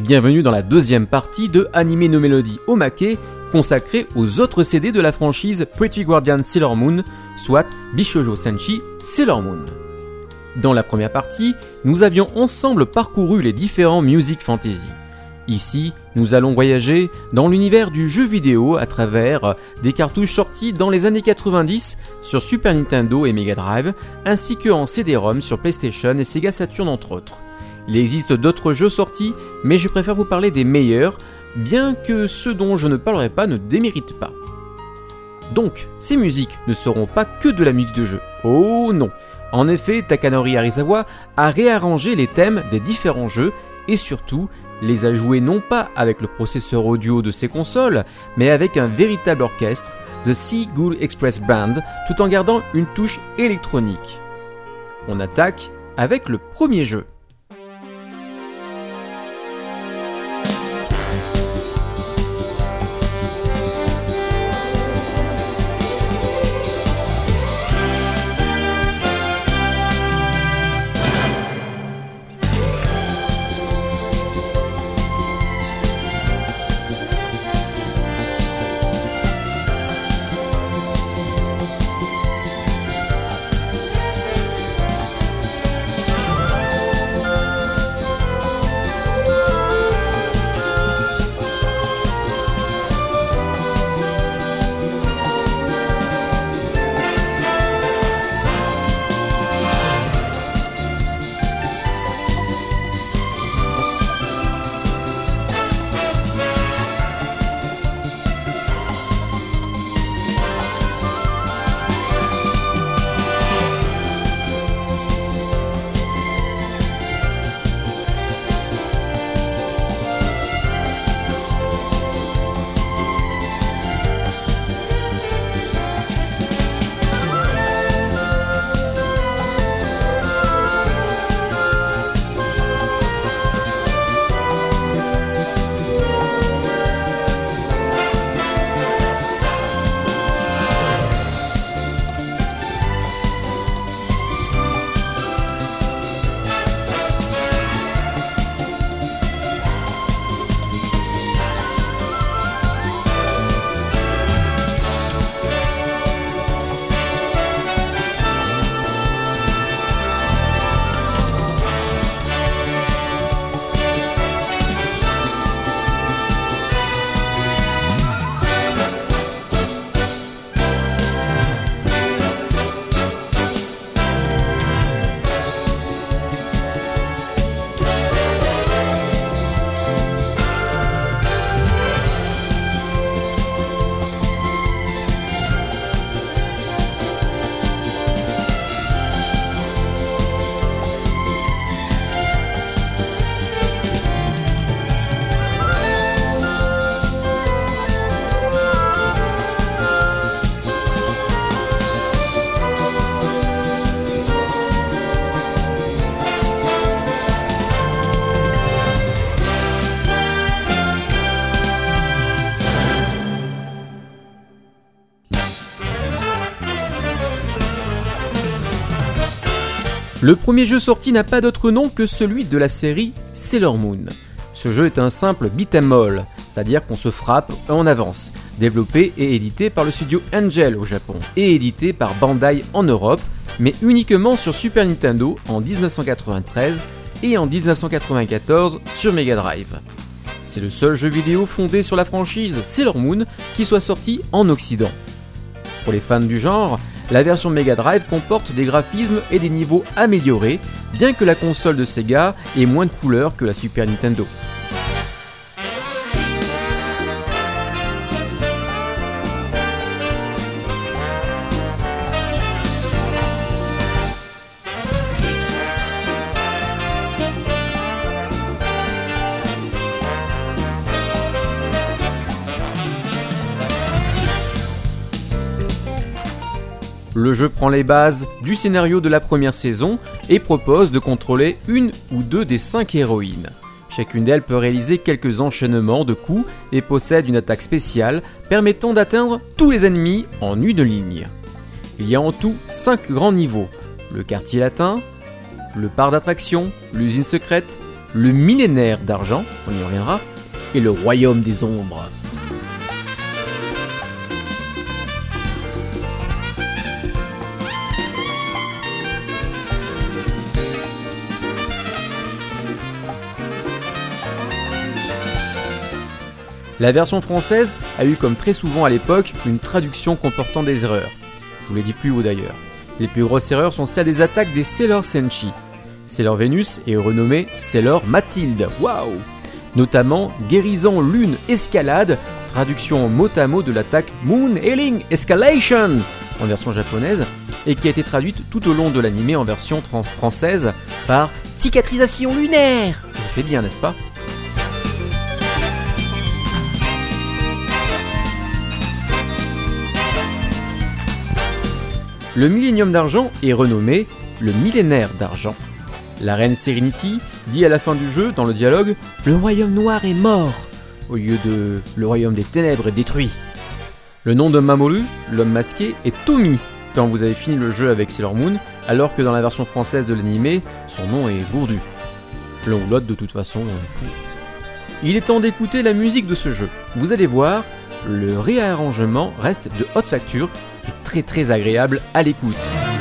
Bienvenue dans la deuxième partie de Anime no Melody Omake consacrée aux autres CD de la franchise Pretty Guardian Sailor Moon, soit Bishojo Senshi Sailor Moon. Dans la première partie, nous avions ensemble parcouru les différents Music Fantasy. Ici, nous allons voyager dans l'univers du jeu vidéo à travers des cartouches sorties dans les années 90 sur Super Nintendo et Mega Drive, ainsi que en CD-ROM sur PlayStation et Sega Saturn entre autres. Il existe d'autres jeux sortis, mais je préfère vous parler des meilleurs, bien que ceux dont je ne parlerai pas ne déméritent pas. Donc, ces musiques ne seront pas que de la musique de jeu. Oh non En effet, Takanori Arizawa a réarrangé les thèmes des différents jeux et surtout les a joués non pas avec le processeur audio de ses consoles, mais avec un véritable orchestre, The Sea Ghoul Express Band, tout en gardant une touche électronique. On attaque avec le premier jeu. Le premier jeu sorti n'a pas d'autre nom que celui de la série Sailor Moon. Ce jeu est un simple beat'em all, c'est-à-dire qu'on se frappe en avance, développé et édité par le studio Angel au Japon, et édité par Bandai en Europe, mais uniquement sur Super Nintendo en 1993 et en 1994 sur Mega Drive. C'est le seul jeu vidéo fondé sur la franchise Sailor Moon qui soit sorti en Occident. Pour les fans du genre, la version Mega Drive comporte des graphismes et des niveaux améliorés, bien que la console de Sega ait moins de couleurs que la Super Nintendo. Le jeu prend les bases du scénario de la première saison et propose de contrôler une ou deux des cinq héroïnes. Chacune d'elles peut réaliser quelques enchaînements de coups et possède une attaque spéciale permettant d'atteindre tous les ennemis en une ligne. Il y a en tout 5 grands niveaux, le quartier latin, le parc d'attractions, l'usine secrète, le millénaire d'argent, on y reviendra, et le royaume des ombres. La version française a eu comme très souvent à l'époque une traduction comportant des erreurs. Je vous l'ai dit plus haut d'ailleurs. Les plus grosses erreurs sont celles des attaques des Sailor Senshi. Sailor Vénus est renommée Sailor Mathilde. Waouh Notamment guérison lune escalade, traduction mot à mot de l'attaque Moon Healing Escalation en version japonaise et qui a été traduite tout au long de l'animé en version française par cicatrisation lunaire. Je fais bien, n'est-ce pas? Le Millennium d'argent est renommé le millénaire d'argent. La reine Serenity dit à la fin du jeu, dans le dialogue, Le royaume noir est mort, au lieu de Le royaume des ténèbres est détruit. Le nom de Mamoru, l'homme masqué, est Tommy quand vous avez fini le jeu avec Sailor Moon, alors que dans la version française de l'animé, son nom est Bourdu. L'un ou l'autre de toute façon. Euh, Il est temps d'écouter la musique de ce jeu. Vous allez voir, le réarrangement reste de haute facture et très très agréable à l'écoute.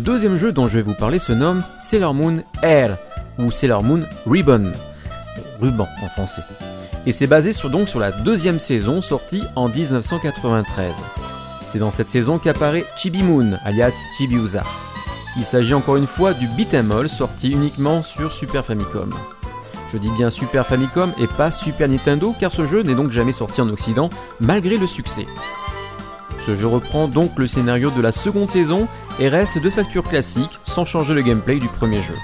Le deuxième jeu dont je vais vous parler se nomme Sailor Moon Air ou Sailor Moon Ribbon, ruban en français. Et c'est basé sur, donc sur la deuxième saison sortie en 1993. C'est dans cette saison qu'apparaît Chibi Moon, alias Chibiusa. Il s'agit encore une fois du beat'em all sorti uniquement sur Super Famicom. Je dis bien Super Famicom et pas Super Nintendo car ce jeu n'est donc jamais sorti en Occident malgré le succès. Ce jeu reprend donc le scénario de la seconde saison et reste de facture classique sans changer le gameplay du premier jeu.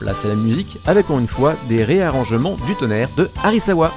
Place à la musique avec encore une fois des réarrangements du tonnerre de Harisawa.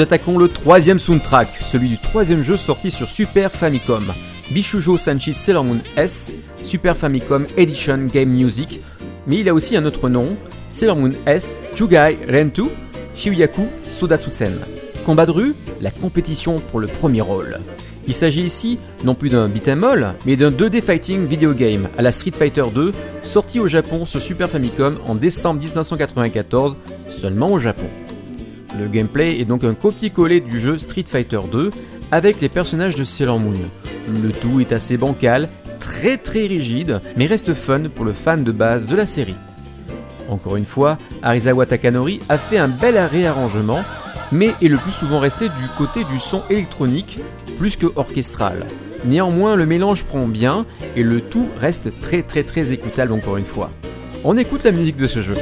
Nous attaquons le troisième soundtrack, celui du troisième jeu sorti sur Super Famicom, Bishujo Sanchi Sailor Moon S, Super Famicom Edition Game Music, mais il a aussi un autre nom, Sailor Moon S Jugai Rentu Shiuyaku Sodatsusen. Combat de rue, la compétition pour le premier rôle. Il s'agit ici non plus d'un beat'em all, mais d'un 2D fighting video game à la Street Fighter 2, sorti au Japon sur Super Famicom en décembre 1994, seulement au Japon. Le gameplay est donc un copier-coller du jeu Street Fighter 2 avec les personnages de Sailor Moon. Le tout est assez bancal, très très rigide, mais reste fun pour le fan de base de la série. Encore une fois, Arizawa Takanori a fait un bel réarrangement, mais est le plus souvent resté du côté du son électronique plus que orchestral. Néanmoins, le mélange prend bien et le tout reste très très très écoutable encore une fois. On écoute la musique de ce jeu.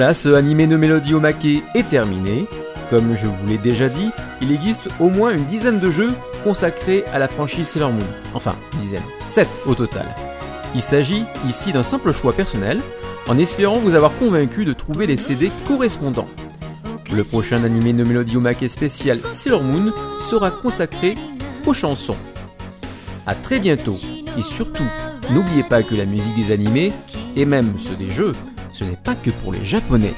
Voilà, ce animé no Melody Omake est terminé. Comme je vous l'ai déjà dit, il existe au moins une dizaine de jeux consacrés à la franchise Sailor Moon. Enfin, dizaine, 7 au total. Il s'agit ici d'un simple choix personnel, en espérant vous avoir convaincu de trouver les CD correspondants. Le prochain animé no Melody Omake spécial Sailor Moon sera consacré aux chansons. A très bientôt, et surtout, n'oubliez pas que la musique des animés, et même ceux des jeux, ce n'est pas que pour les japonais.